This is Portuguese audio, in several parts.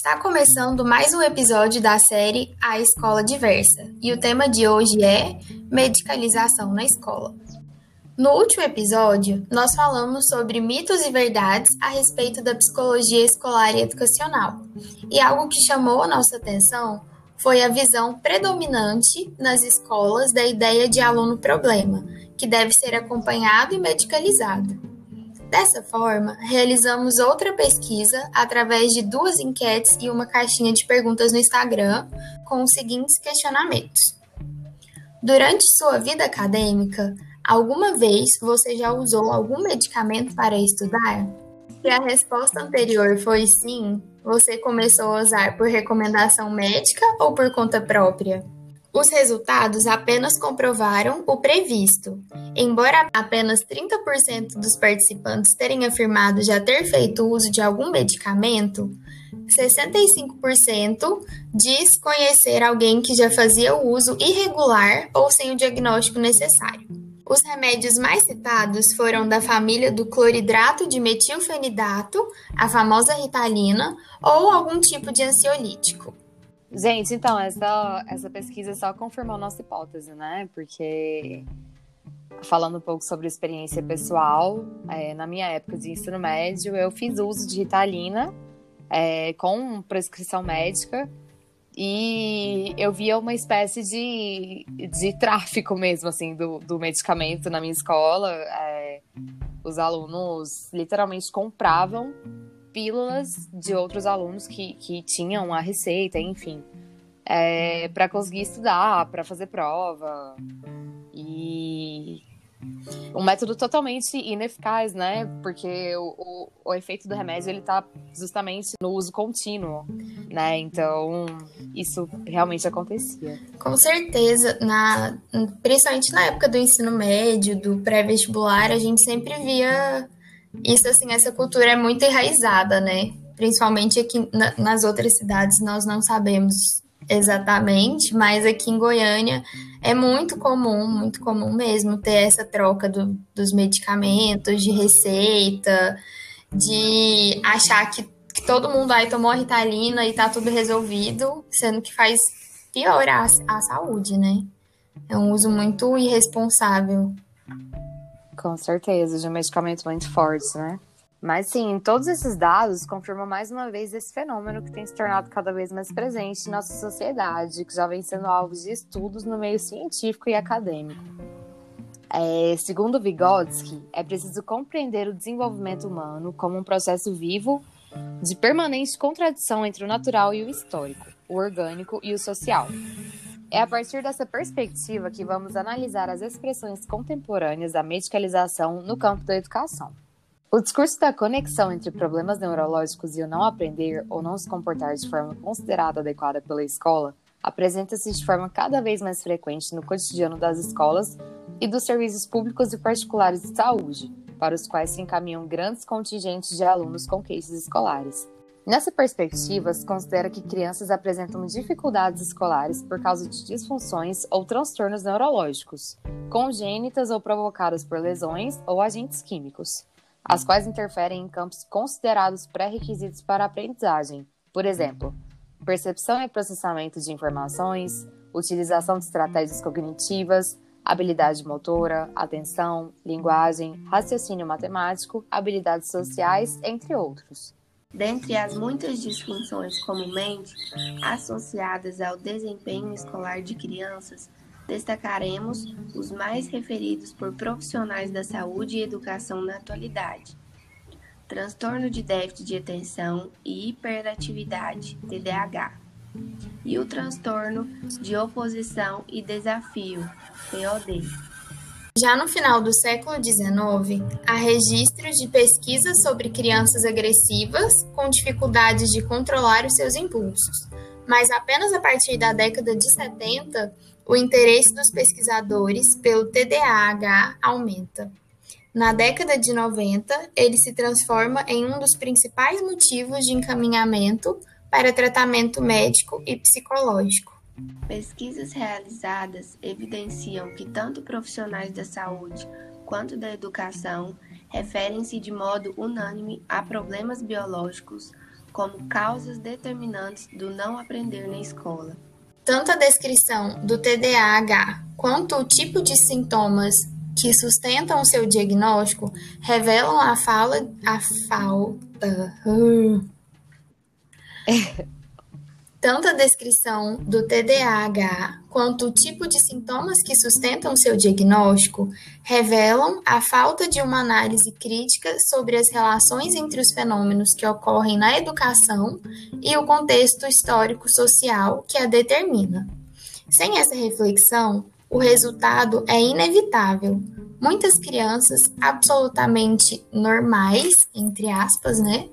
Está começando mais um episódio da série A Escola Diversa e o tema de hoje é Medicalização na Escola. No último episódio, nós falamos sobre mitos e verdades a respeito da psicologia escolar e educacional. E algo que chamou a nossa atenção foi a visão predominante nas escolas da ideia de aluno problema, que deve ser acompanhado e medicalizado. Dessa forma, realizamos outra pesquisa através de duas enquetes e uma caixinha de perguntas no Instagram com os seguintes questionamentos. Durante sua vida acadêmica, alguma vez você já usou algum medicamento para estudar? Se a resposta anterior foi sim, você começou a usar por recomendação médica ou por conta própria? Os resultados apenas comprovaram o previsto. Embora apenas 30% dos participantes terem afirmado já ter feito uso de algum medicamento, 65% diz conhecer alguém que já fazia o uso irregular ou sem o diagnóstico necessário. Os remédios mais citados foram da família do cloridrato de metilfenidato, a famosa ritalina, ou algum tipo de ansiolítico. Gente, então, essa, essa pesquisa só confirmou nossa hipótese, né? Porque, falando um pouco sobre experiência pessoal, é, na minha época de ensino médio, eu fiz uso de Ritalina é, com prescrição médica e eu via uma espécie de, de tráfico mesmo, assim, do, do medicamento na minha escola. É, os alunos literalmente compravam pílulas de outros alunos que, que tinham a receita, enfim, é, para conseguir estudar, para fazer prova. E um método totalmente ineficaz, né? Porque o, o, o, efeito do remédio ele tá justamente no uso contínuo, né? Então, isso realmente acontecia. Com certeza, na, principalmente na época do ensino médio, do pré-vestibular, a gente sempre via isso, assim, essa cultura é muito enraizada, né? Principalmente aqui na, nas outras cidades, nós não sabemos exatamente, mas aqui em Goiânia é muito comum, muito comum mesmo ter essa troca do, dos medicamentos, de receita, de achar que, que todo mundo aí tomou a ritalina e tá tudo resolvido, sendo que faz piorar a, a saúde, né? É um uso muito irresponsável com certeza, de um medicamento muito forte, né? Mas sim, todos esses dados confirmam mais uma vez esse fenômeno que tem se tornado cada vez mais presente em nossa sociedade, que já vem sendo alvo de estudos no meio científico e acadêmico. É, segundo Vygotsky, é preciso compreender o desenvolvimento humano como um processo vivo de permanente contradição entre o natural e o histórico, o orgânico e o social. É a partir dessa perspectiva que vamos analisar as expressões contemporâneas da medicalização no campo da educação. O discurso da conexão entre problemas neurológicos e o não aprender ou não se comportar de forma considerada adequada pela escola apresenta-se de forma cada vez mais frequente no cotidiano das escolas e dos serviços públicos e particulares de saúde, para os quais se encaminham grandes contingentes de alunos com queixas escolares. Nessa perspectiva, se considera que crianças apresentam dificuldades escolares por causa de disfunções ou transtornos neurológicos, congênitas ou provocadas por lesões ou agentes químicos, as quais interferem em campos considerados pré-requisitos para a aprendizagem, por exemplo, percepção e processamento de informações, utilização de estratégias cognitivas, habilidade motora, atenção, linguagem, raciocínio matemático, habilidades sociais, entre outros. Dentre as muitas disfunções comumente associadas ao desempenho escolar de crianças, destacaremos os mais referidos por profissionais da saúde e educação na atualidade: transtorno de déficit de atenção e hiperatividade, TDAH, e o transtorno de oposição e desafio, POD. Já no final do século XIX, há registros de pesquisas sobre crianças agressivas com dificuldades de controlar os seus impulsos, mas apenas a partir da década de 70, o interesse dos pesquisadores pelo TDAH aumenta. Na década de 90, ele se transforma em um dos principais motivos de encaminhamento para tratamento médico e psicológico. Pesquisas realizadas evidenciam que tanto profissionais da saúde quanto da educação referem-se de modo unânime a problemas biológicos como causas determinantes do não aprender na escola. Tanto a descrição do TDAH quanto o tipo de sintomas que sustentam o seu diagnóstico revelam a, fala, a falta. Tanto a descrição do TDAH quanto o tipo de sintomas que sustentam seu diagnóstico revelam a falta de uma análise crítica sobre as relações entre os fenômenos que ocorrem na educação e o contexto histórico-social que a determina. Sem essa reflexão, o resultado é inevitável. Muitas crianças absolutamente normais, entre aspas, né,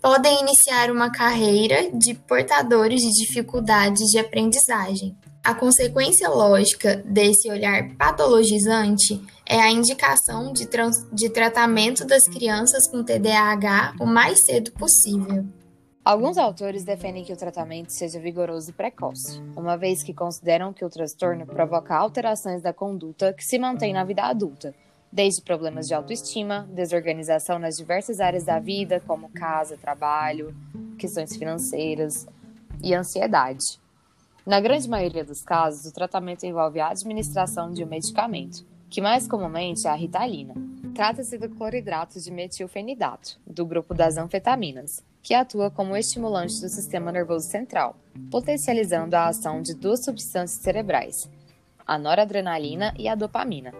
podem iniciar uma carreira de portadores de dificuldades de aprendizagem. A consequência lógica desse olhar patologizante é a indicação de, de tratamento das crianças com TDAH o mais cedo possível. Alguns autores defendem que o tratamento seja vigoroso e precoce, uma vez que consideram que o transtorno provoca alterações da conduta que se mantém na vida adulta, desde problemas de autoestima, desorganização nas diversas áreas da vida, como casa, trabalho, questões financeiras e ansiedade. Na grande maioria dos casos, o tratamento envolve a administração de um medicamento, que mais comumente é a ritalina. Trata-se do cloridrato de metilfenidato, do grupo das anfetaminas, que atua como estimulante do sistema nervoso central, potencializando a ação de duas substâncias cerebrais, a noradrenalina e a dopamina,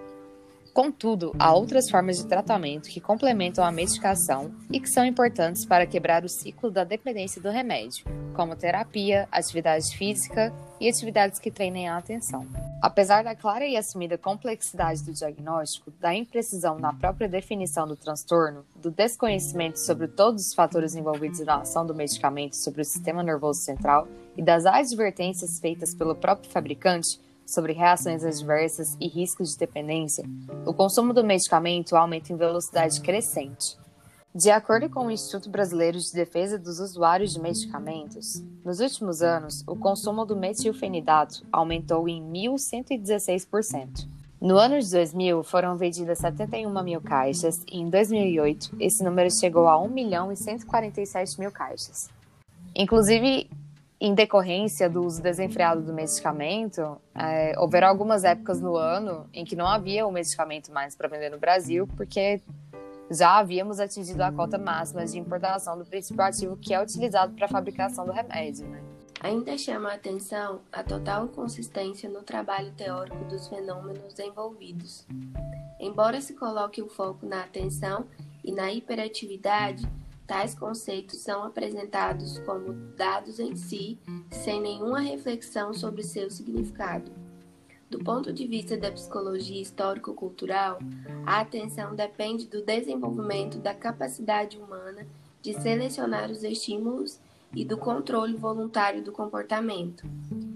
Contudo, há outras formas de tratamento que complementam a medicação e que são importantes para quebrar o ciclo da dependência do remédio, como terapia, atividade física e atividades que treinem a atenção. Apesar da clara e assumida complexidade do diagnóstico, da imprecisão na própria definição do transtorno, do desconhecimento sobre todos os fatores envolvidos na ação do medicamento sobre o sistema nervoso central e das advertências feitas pelo próprio fabricante, sobre reações adversas e riscos de dependência, o consumo do medicamento aumenta em velocidade crescente. De acordo com o Instituto Brasileiro de Defesa dos Usuários de Medicamentos, nos últimos anos, o consumo do metilfenidato aumentou em 1.116%. No ano de 2000, foram vendidas 71 mil caixas e em 2008, esse número chegou a 1 milhão e 147 mil caixas. Inclusive, em decorrência do uso desenfreado do medicamento, é, houveram algumas épocas no ano em que não havia o medicamento mais para vender no Brasil, porque já havíamos atingido a cota máxima de importação do princípio ativo que é utilizado para a fabricação do remédio. Né? Ainda chama a atenção a total inconsistência no trabalho teórico dos fenômenos envolvidos. Embora se coloque o foco na atenção e na hiperatividade, Tais conceitos são apresentados como dados em si, sem nenhuma reflexão sobre seu significado. Do ponto de vista da psicologia histórico-cultural, a atenção depende do desenvolvimento da capacidade humana de selecionar os estímulos e do controle voluntário do comportamento,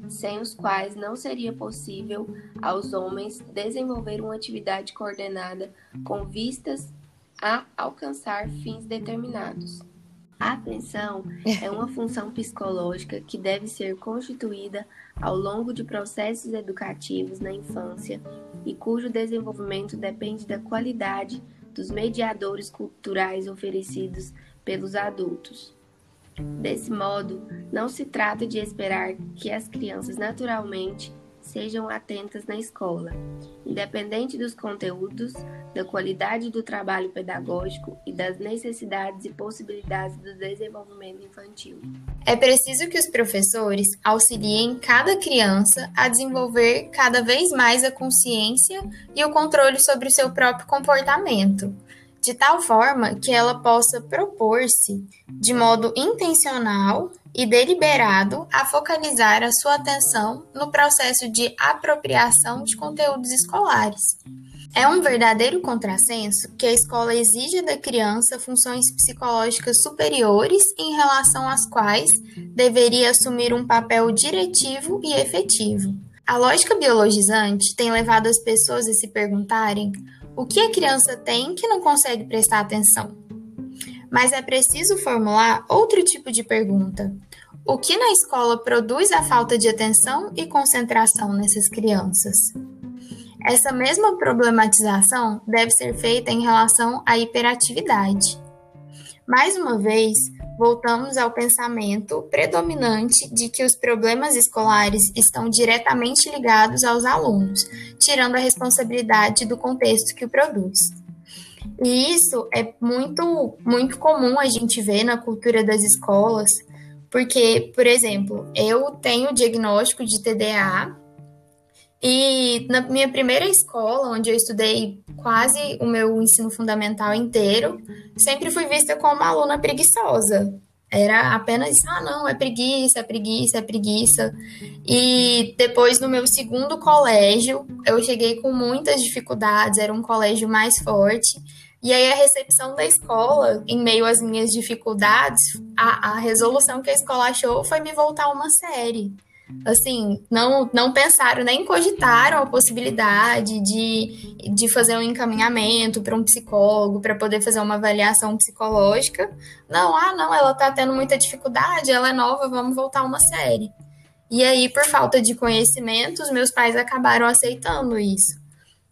sem os quais não seria possível aos homens desenvolver uma atividade coordenada com vistas a alcançar fins determinados. A atenção é uma função psicológica que deve ser constituída ao longo de processos educativos na infância e cujo desenvolvimento depende da qualidade dos mediadores culturais oferecidos pelos adultos. Desse modo, não se trata de esperar que as crianças naturalmente sejam atentas na escola, independente dos conteúdos, da qualidade do trabalho pedagógico e das necessidades e possibilidades do desenvolvimento infantil. É preciso que os professores auxiliem cada criança a desenvolver cada vez mais a consciência e o controle sobre o seu próprio comportamento, de tal forma que ela possa propor-se, de modo intencional e deliberado, a focalizar a sua atenção no processo de apropriação de conteúdos escolares. É um verdadeiro contrassenso que a escola exija da criança funções psicológicas superiores em relação às quais deveria assumir um papel diretivo e efetivo. A lógica biologizante tem levado as pessoas a se perguntarem o que a criança tem que não consegue prestar atenção? Mas é preciso formular outro tipo de pergunta. O que na escola produz a falta de atenção e concentração nessas crianças? Essa mesma problematização deve ser feita em relação à hiperatividade. Mais uma vez, voltamos ao pensamento predominante de que os problemas escolares estão diretamente ligados aos alunos, tirando a responsabilidade do contexto que o produz. E isso é muito, muito comum a gente ver na cultura das escolas, porque, por exemplo, eu tenho diagnóstico de TDAH e na minha primeira escola, onde eu estudei quase o meu ensino fundamental inteiro, sempre fui vista como uma aluna preguiçosa. Era apenas, ah, não, é preguiça, é preguiça, é preguiça. E depois, no meu segundo colégio, eu cheguei com muitas dificuldades, era um colégio mais forte. E aí, a recepção da escola, em meio às minhas dificuldades, a, a resolução que a escola achou foi me voltar uma série assim, não, não pensaram, nem cogitaram a possibilidade de, de fazer um encaminhamento para um psicólogo, para poder fazer uma avaliação psicológica. Não, ah, não, ela está tendo muita dificuldade, ela é nova, vamos voltar uma série. E aí, por falta de conhecimento, os meus pais acabaram aceitando isso.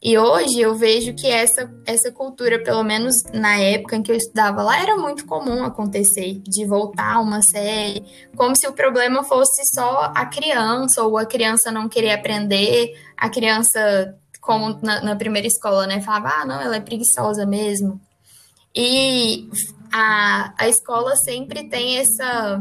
E hoje eu vejo que essa, essa cultura, pelo menos na época em que eu estudava lá, era muito comum acontecer, de voltar uma série, como se o problema fosse só a criança, ou a criança não querer aprender, a criança, como na, na primeira escola, né, falava, ah, não, ela é preguiçosa mesmo. E a, a escola sempre tem essa,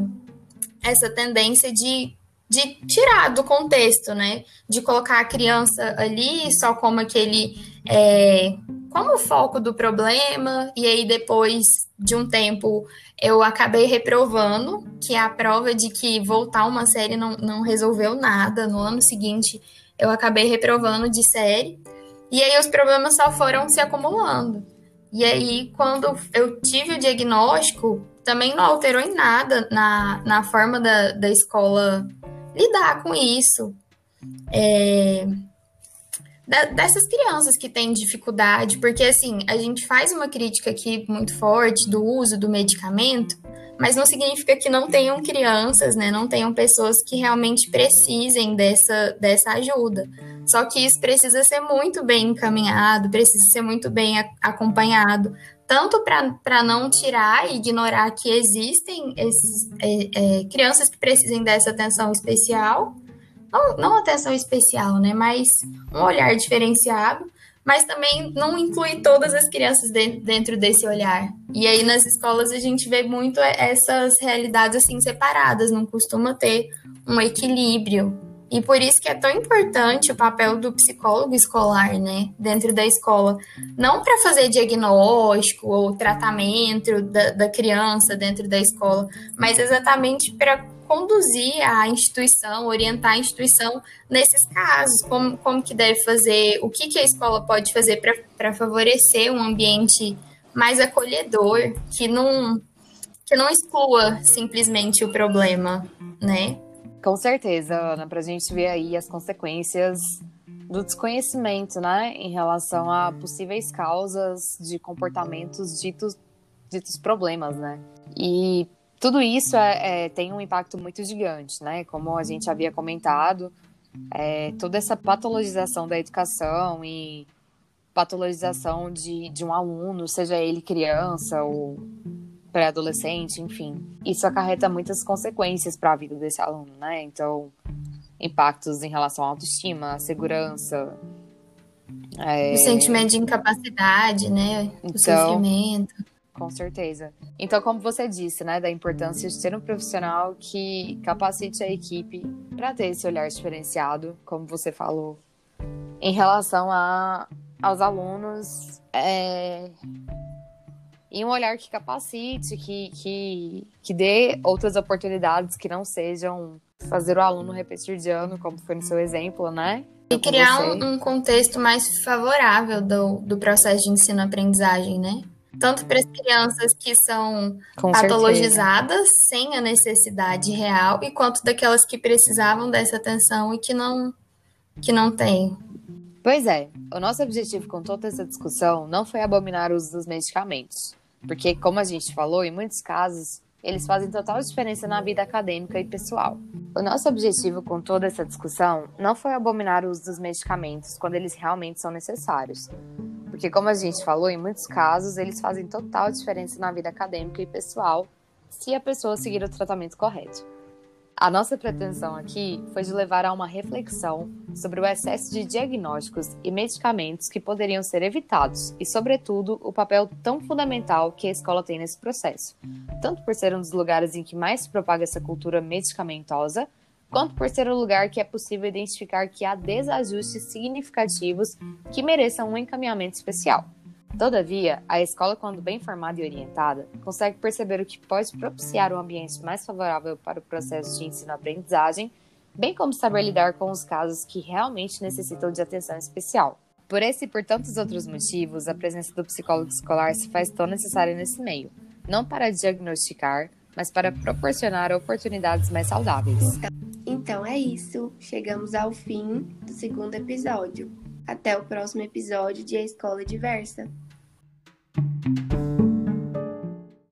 essa tendência de de tirar do contexto, né? De colocar a criança ali só como aquele. É, como foco do problema, e aí depois de um tempo eu acabei reprovando, que é a prova de que voltar uma série não, não resolveu nada. No ano seguinte eu acabei reprovando de série, e aí os problemas só foram se acumulando. E aí, quando eu tive o diagnóstico, também não alterou em nada na, na forma da, da escola lidar com isso. É, dessas crianças que têm dificuldade, porque assim, a gente faz uma crítica aqui muito forte do uso do medicamento, mas não significa que não tenham crianças, né? Não tenham pessoas que realmente precisem dessa, dessa ajuda. Só que isso precisa ser muito bem encaminhado, precisa ser muito bem acompanhado, tanto para não tirar e ignorar que existem esses, é, é, crianças que precisem dessa atenção especial, não, não atenção especial, né, mas um olhar diferenciado, mas também não inclui todas as crianças de, dentro desse olhar. E aí nas escolas a gente vê muito essas realidades assim separadas, não costuma ter um equilíbrio e por isso que é tão importante o papel do psicólogo escolar, né, dentro da escola. Não para fazer diagnóstico ou tratamento da, da criança dentro da escola, mas exatamente para conduzir a instituição, orientar a instituição nesses casos, como, como que deve fazer, o que, que a escola pode fazer para favorecer um ambiente mais acolhedor, que não, que não exclua simplesmente o problema, né? Com certeza, Ana, para a gente ver aí as consequências do desconhecimento, né, em relação a possíveis causas de comportamentos ditos, ditos problemas, né? E tudo isso é, é, tem um impacto muito gigante, né? Como a gente havia comentado, é, toda essa patologização da educação e patologização de, de um aluno, seja ele criança ou pré-adolescente, enfim. Isso acarreta muitas consequências para a vida desse aluno, né? Então, impactos em relação à autoestima, à segurança. É... O sentimento de incapacidade, né? O então, sofrimento. Com certeza. Então, como você disse, né, da importância de ter um profissional que capacite a equipe para ter esse olhar diferenciado, como você falou, em relação a, aos alunos é, e um olhar que capacite, que, que, que dê outras oportunidades que não sejam fazer o aluno repetir de ano, como foi no seu exemplo, né? E criar um, um, contexto mais favorável do, do processo de ensino-aprendizagem, né? Tanto para as crianças que são Com patologizadas certeza. sem a necessidade real, e quanto daquelas que precisavam dessa atenção e que não, que não têm. Pois é, o nosso objetivo com toda essa discussão não foi abominar o uso dos medicamentos, porque, como a gente falou, em muitos casos, eles fazem total diferença na vida acadêmica e pessoal. O nosso objetivo com toda essa discussão não foi abominar o uso dos medicamentos quando eles realmente são necessários. Porque, como a gente falou, em muitos casos, eles fazem total diferença na vida acadêmica e pessoal, se a pessoa seguir o tratamento correto. A nossa pretensão aqui foi de levar a uma reflexão sobre o excesso de diagnósticos e medicamentos que poderiam ser evitados e, sobretudo, o papel tão fundamental que a escola tem nesse processo, tanto por ser um dos lugares em que mais se propaga essa cultura medicamentosa, quanto por ser o lugar que é possível identificar que há desajustes significativos que mereçam um encaminhamento especial. Todavia, a escola, quando bem formada e orientada, consegue perceber o que pode propiciar um ambiente mais favorável para o processo de ensino-aprendizagem, bem como saber lidar com os casos que realmente necessitam de atenção especial. Por esse e por tantos outros motivos, a presença do psicólogo escolar se faz tão necessária nesse meio, não para diagnosticar, mas para proporcionar oportunidades mais saudáveis. Então é isso, chegamos ao fim do segundo episódio. Até o próximo episódio de A Escola Diversa.